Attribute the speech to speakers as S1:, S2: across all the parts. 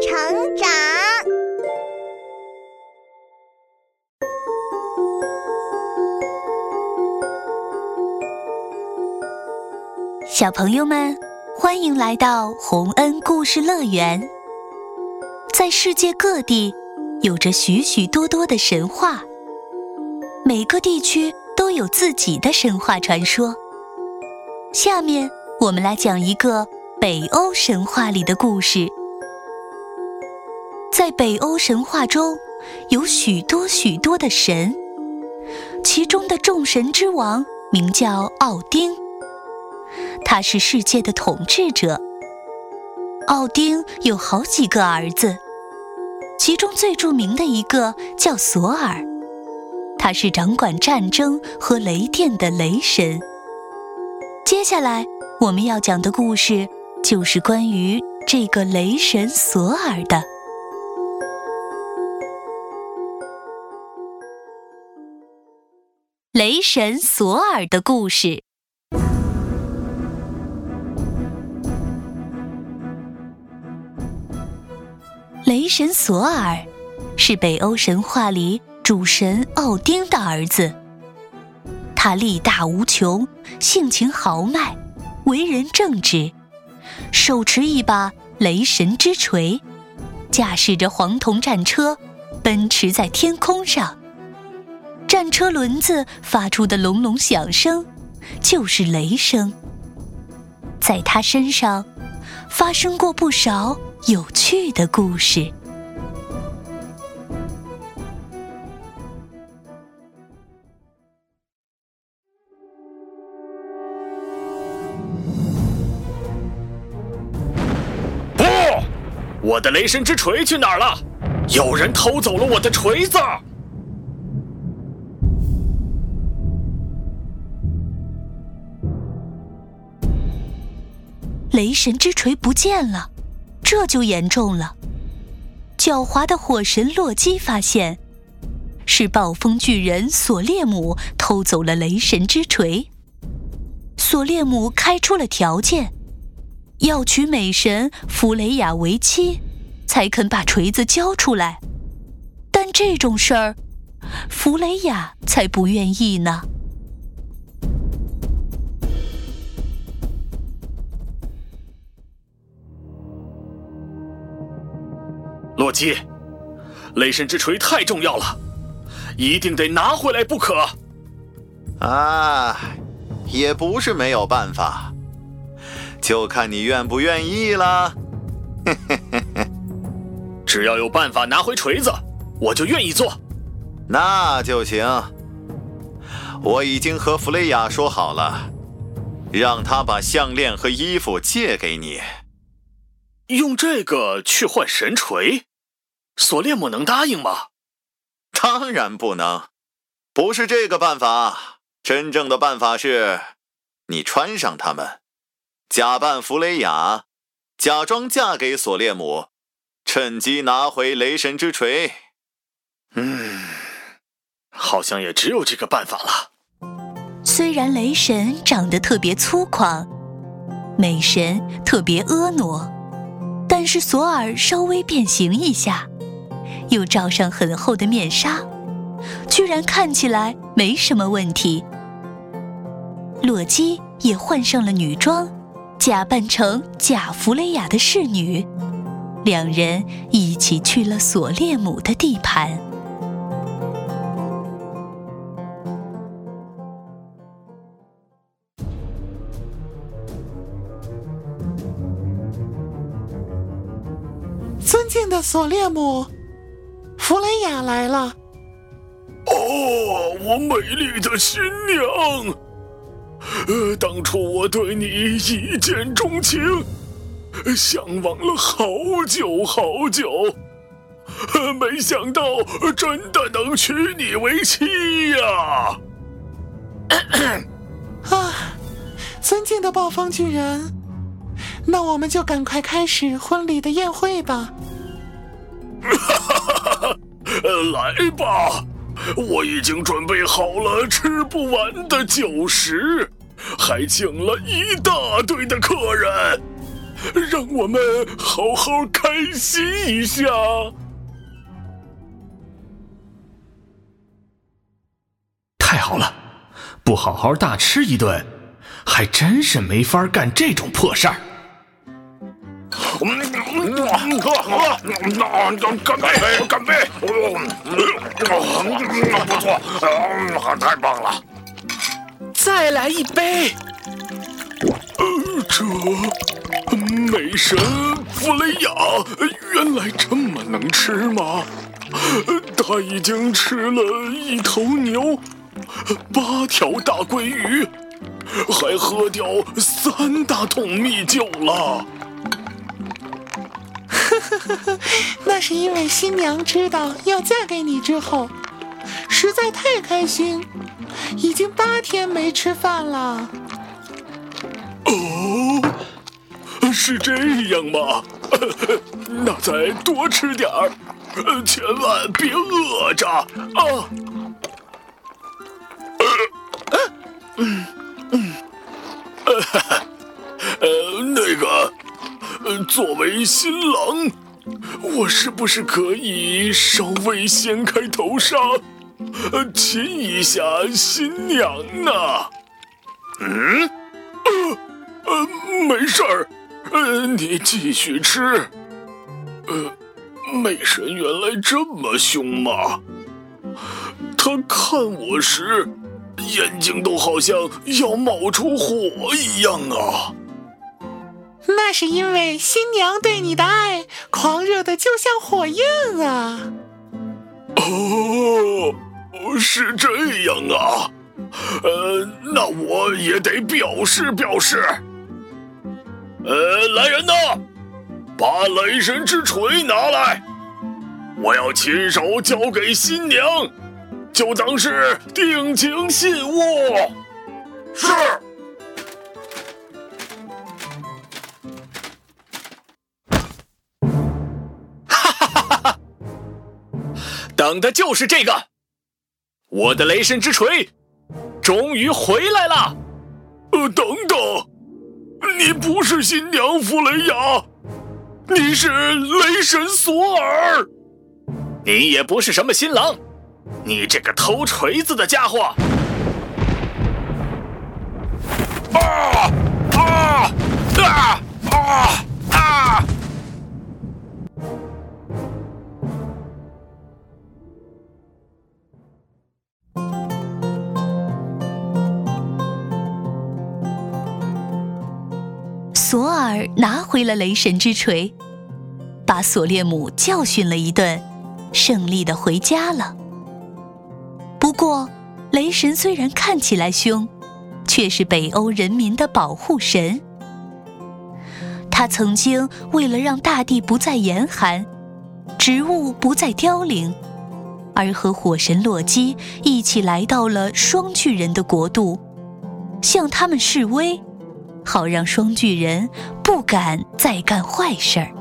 S1: 成长。
S2: 小朋友们，欢迎来到洪恩故事乐园。在世界各地，有着许许多多的神话，每个地区都有自己的神话传说。下面我们来讲一个北欧神话里的故事。在北欧神话中，有许多许多的神，其中的众神之王名叫奥丁，他是世界的统治者。奥丁有好几个儿子，其中最著名的一个叫索尔，他是掌管战争和雷电的雷神。接下来我们要讲的故事，就是关于这个雷神索尔的。雷神索尔的故事。雷神索尔是北欧神话里主神奥丁的儿子。他力大无穷，性情豪迈，为人正直，手持一把雷神之锤，驾驶着黄铜战车，奔驰在天空上。战车轮子发出的隆隆响声，就是雷声。在他身上，发生过不少有趣的故事。
S3: 不，我的雷神之锤去哪儿了？有人偷走了我的锤子！
S2: 雷神之锤不见了，这就严重了。狡猾的火神洛基发现，是暴风巨人索列姆偷走了雷神之锤。索列姆开出了条件，要娶美神弗雷亚为妻，才肯把锤子交出来。但这种事儿，弗雷亚才不愿意呢。
S3: 洛基，雷神之锤太重要了，一定得拿回来不可。
S4: 啊，也不是没有办法，就看你愿不愿意了。嘿嘿嘿嘿，
S3: 只要有办法拿回锤子，我就愿意做。
S4: 那就行。我已经和弗雷亚说好了，让他把项链和衣服借给你，
S3: 用这个去换神锤。索列姆能答应吗？
S4: 当然不能，不是这个办法。真正的办法是，你穿上它们，假扮弗雷雅，假装嫁给索列姆，趁机拿回雷神之锤。
S3: 嗯，好像也只有这个办法了。
S2: 虽然雷神长得特别粗犷，美神特别婀娜，但是索尔稍微变形一下。又罩上很厚的面纱，居然看起来没什么问题。洛基也换上了女装，假扮成假弗雷亚的侍女，两人一起去了索列姆的地盘。
S5: 尊敬的索列姆。弗雷雅来了！
S3: 哦，我美丽的新娘，呃，当初我对你一见钟情，向往了好久好久，呃没想到真的能娶你为妻呀！
S5: 啊，尊敬的暴风巨人，那我们就赶快开始婚礼的宴会吧。
S3: 哈哈哈哈！来吧，我已经准备好了吃不完的酒食，还请了一大堆的客人。让我们好好开心一下。
S6: 太好了，不好好大吃一顿，还真是没法干这种破事儿。
S3: 喝喝，干杯！干杯！不错，太棒了！
S6: 再来一杯。
S3: 这美神弗雷亚原来这么能吃吗？他已经吃了一头牛，八条大鲑鱼，还喝掉三大桶蜜酒了。
S5: 那是因为新娘知道要嫁给你之后，实在太开心，已经八天没吃饭了。
S3: 哦，是这样吗？那再多吃点儿，千万别饿着啊！嗯嗯，呃，那个，作为新郎，我是不是可以稍微掀开头纱，亲一下新娘呢？嗯？呃呃，没事儿，呃，你继续吃。呃，美神原来这么凶吗？他看我时，眼睛都好像要冒出火一样啊。
S5: 那是因为新娘对你的爱狂热的就像火焰啊。
S3: 哦，是这样啊。呃，那我也得表示表示。呃，来人呐，把雷神之锤拿来！我要亲手交给新娘，就当是定情信物。是。
S6: 等的就是这个，我的雷神之锤终于回来了。
S3: 呃，等等。你不是新娘弗雷亚，你是雷神索尔。
S6: 你也不是什么新郎，你这个偷锤子的家伙！
S3: 啊
S2: 索尔拿回了雷神之锤，把索列姆教训了一顿，胜利的回家了。不过，雷神虽然看起来凶，却是北欧人民的保护神。他曾经为了让大地不再严寒，植物不再凋零，而和火神洛基一起来到了双巨人的国度，向他们示威。好让双巨人不敢再干坏事儿。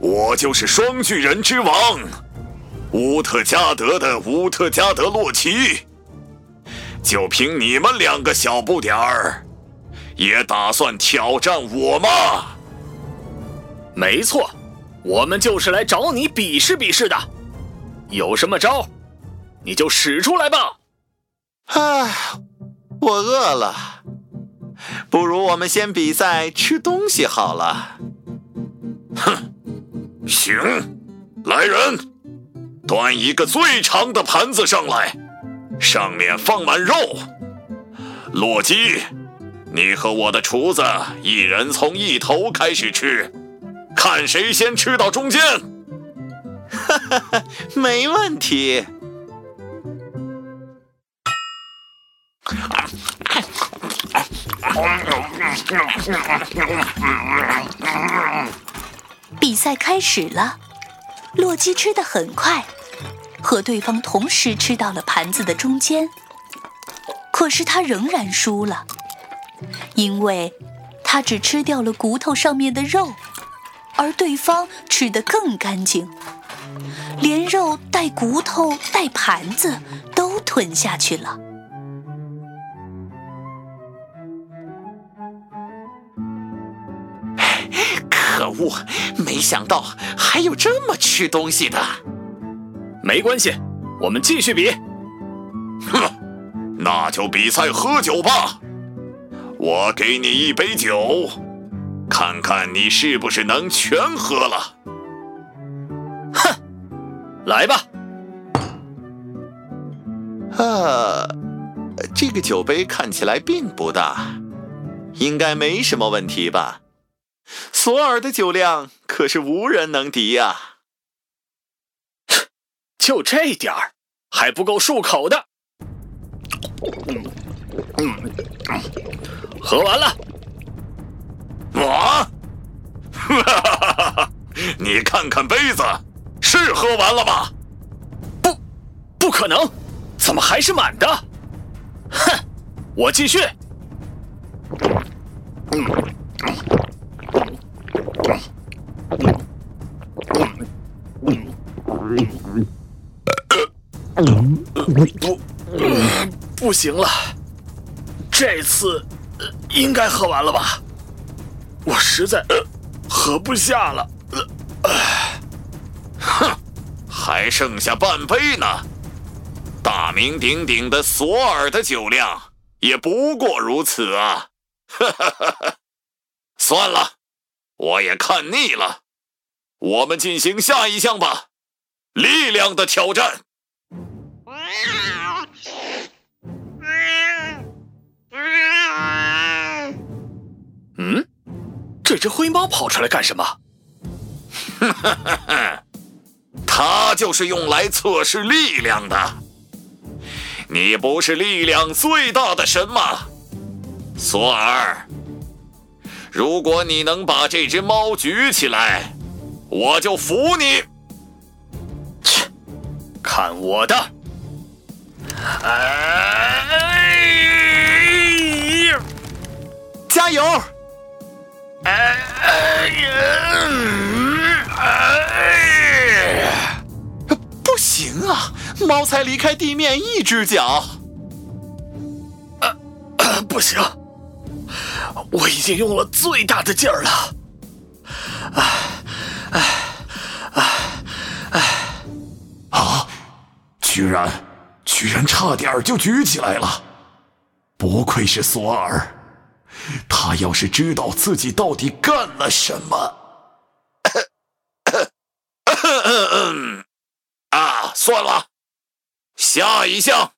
S3: 我就是双巨人之王，乌特加德的乌特加德洛奇。就凭你们两个小不点儿，也打算挑战我吗？
S6: 没错，我们就是来找你比试比试的。有什么招，你就使出来吧。
S4: 啊，我饿了，不如我们先比赛吃东西好了。
S3: 哼，行，来人，端一个最长的盘子上来，上面放满肉。洛基，你和我的厨子一人从一头开始吃。看谁先吃到中间，
S4: 哈哈哈，没问题。
S2: 比赛开始了，洛基吃的很快，和对方同时吃到了盘子的中间。可是他仍然输了，因为他只吃掉了骨头上面的肉。而对方吃得更干净，连肉带骨头带盘子都吞下去了。
S4: 可恶！没想到还有这么吃东西的。
S3: 没关系，我们继续比。
S7: 哼，那就比赛喝酒吧。我给你一杯酒，看看你是不是能全喝了。
S3: 哼，来吧。
S4: 啊，这个酒杯看起来并不大，应该没什么问题吧？索尔的酒量可是无人能敌呀！
S3: 就这点儿，还不够漱口的。嗯嗯，喝完了。
S7: 我，哈哈哈！你看看杯子，是喝完了吧？
S3: 不，不可能，怎么还是满的？哼，我继续。不，不行了，这次应该喝完了吧？实在喝不下了。
S7: 哼，还剩下半杯呢。大名鼎鼎的索尔的酒量也不过如此啊！哈哈哈哈算了，我也看腻了。我们进行下一项吧，力量的挑战。
S3: 嗯，这只灰猫跑出来干什么？
S7: 它就是用来测试力量的。你不是力量最大的神吗，索尔？如果你能把这只猫举起来，我就服你。
S3: 切，看我的！哎，
S4: 加油！哎呀！哎，不行啊，猫才离开地面一只脚。
S3: 啊，不行，我已经用了最大的劲儿了。唉唉唉
S7: 唉！啊，居然！居然差点就举起来了，不愧是索尔，他要是知道自己到底干了什么，啊，算了，下一项。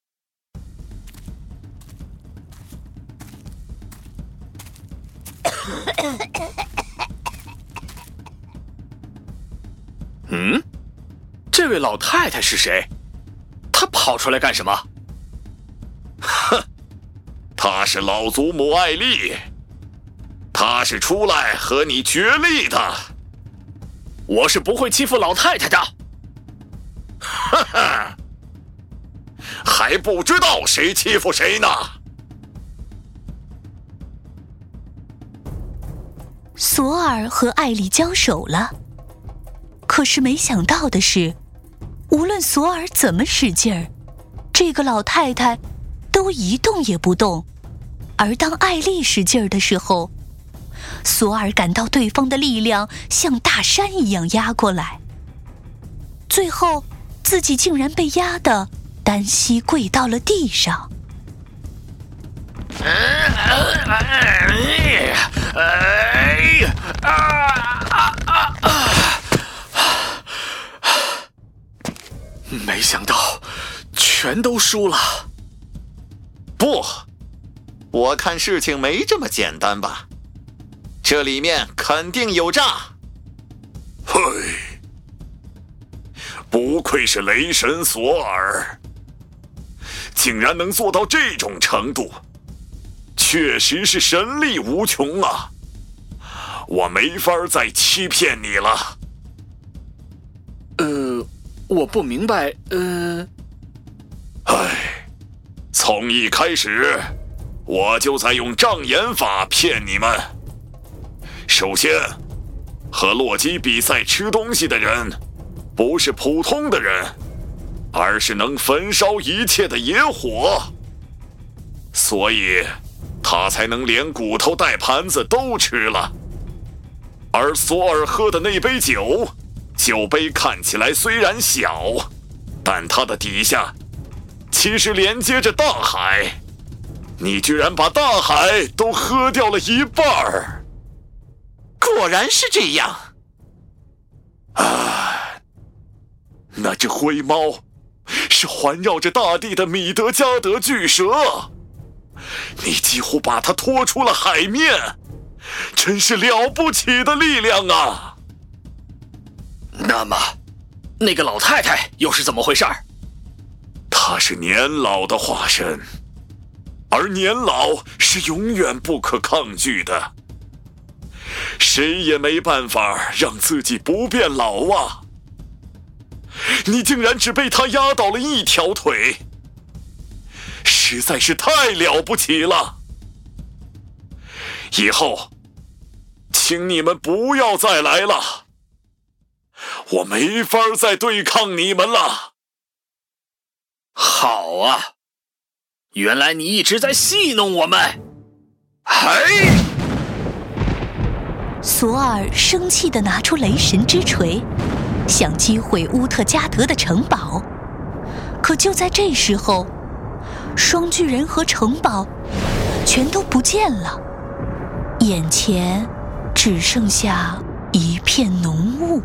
S3: 嗯，这位老太太是谁？她跑出来干什么？
S7: 哼，她是老祖母艾丽，她是出来和你决力的。
S3: 我是不会欺负老太太的。
S7: 哈哈，还不知道谁欺负谁呢。
S2: 索尔和艾丽交手了，可是没想到的是。无论索尔怎么使劲儿，这个老太太都一动也不动。而当艾丽使劲儿的时候，索尔感到对方的力量像大山一样压过来，最后自己竟然被压得单膝跪到了地上。
S3: 没想到，全都输了。
S4: 不，我看事情没这么简单吧？这里面肯定有诈。
S7: 嘿，不愧是雷神索尔，竟然能做到这种程度，确实是神力无穷啊！我没法再欺骗你了。
S3: 呃。我不明白，呃，
S7: 唉，从一开始我就在用障眼法骗你们。首先，和洛基比赛吃东西的人，不是普通的人，而是能焚烧一切的野火，所以他才能连骨头带盘子都吃了。而索尔喝的那杯酒，酒杯看起来虽然小，但它的底下其实连接着大海。你居然把大海都喝掉了一半儿！
S3: 果然是这样。
S7: 啊，那只灰猫是环绕着大地的米德加德巨蛇，你几乎把它拖出了海面，真是了不起的力量啊！
S3: 那么，那个老太太又是怎么回事？
S7: 她是年老的化身。而年老是永远不可抗拒的，谁也没办法让自己不变老啊！你竟然只被他压倒了一条腿，实在是太了不起了！以后，请你们不要再来了，我没法再对抗你们了。
S3: 好啊。原来你一直在戏弄我们！嘿！
S2: 索尔生气的拿出雷神之锤，想击毁乌特加德的城堡。可就在这时候，双巨人和城堡全都不见了，眼前只剩下一片浓雾。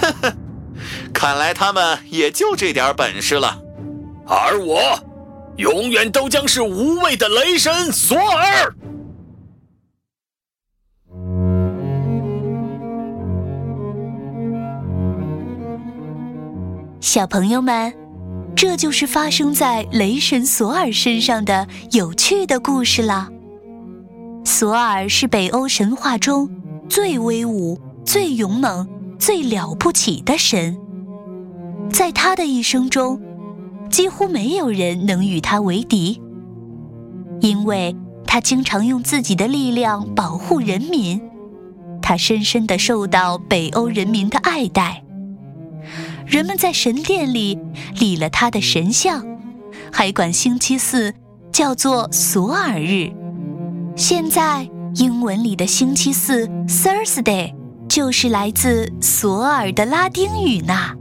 S4: 呵呵，看来他们也就这点本事了。
S3: 而我，永远都将是无畏的雷神索尔。
S2: 小朋友们，这就是发生在雷神索尔身上的有趣的故事了。索尔是北欧神话中最威武、最勇猛、最了不起的神，在他的一生中。几乎没有人能与他为敌，因为他经常用自己的力量保护人民。他深深的受到北欧人民的爱戴，人们在神殿里立了他的神像，还管星期四叫做索尔日。现在英文里的星期四 Thursday 就是来自索尔的拉丁语呢。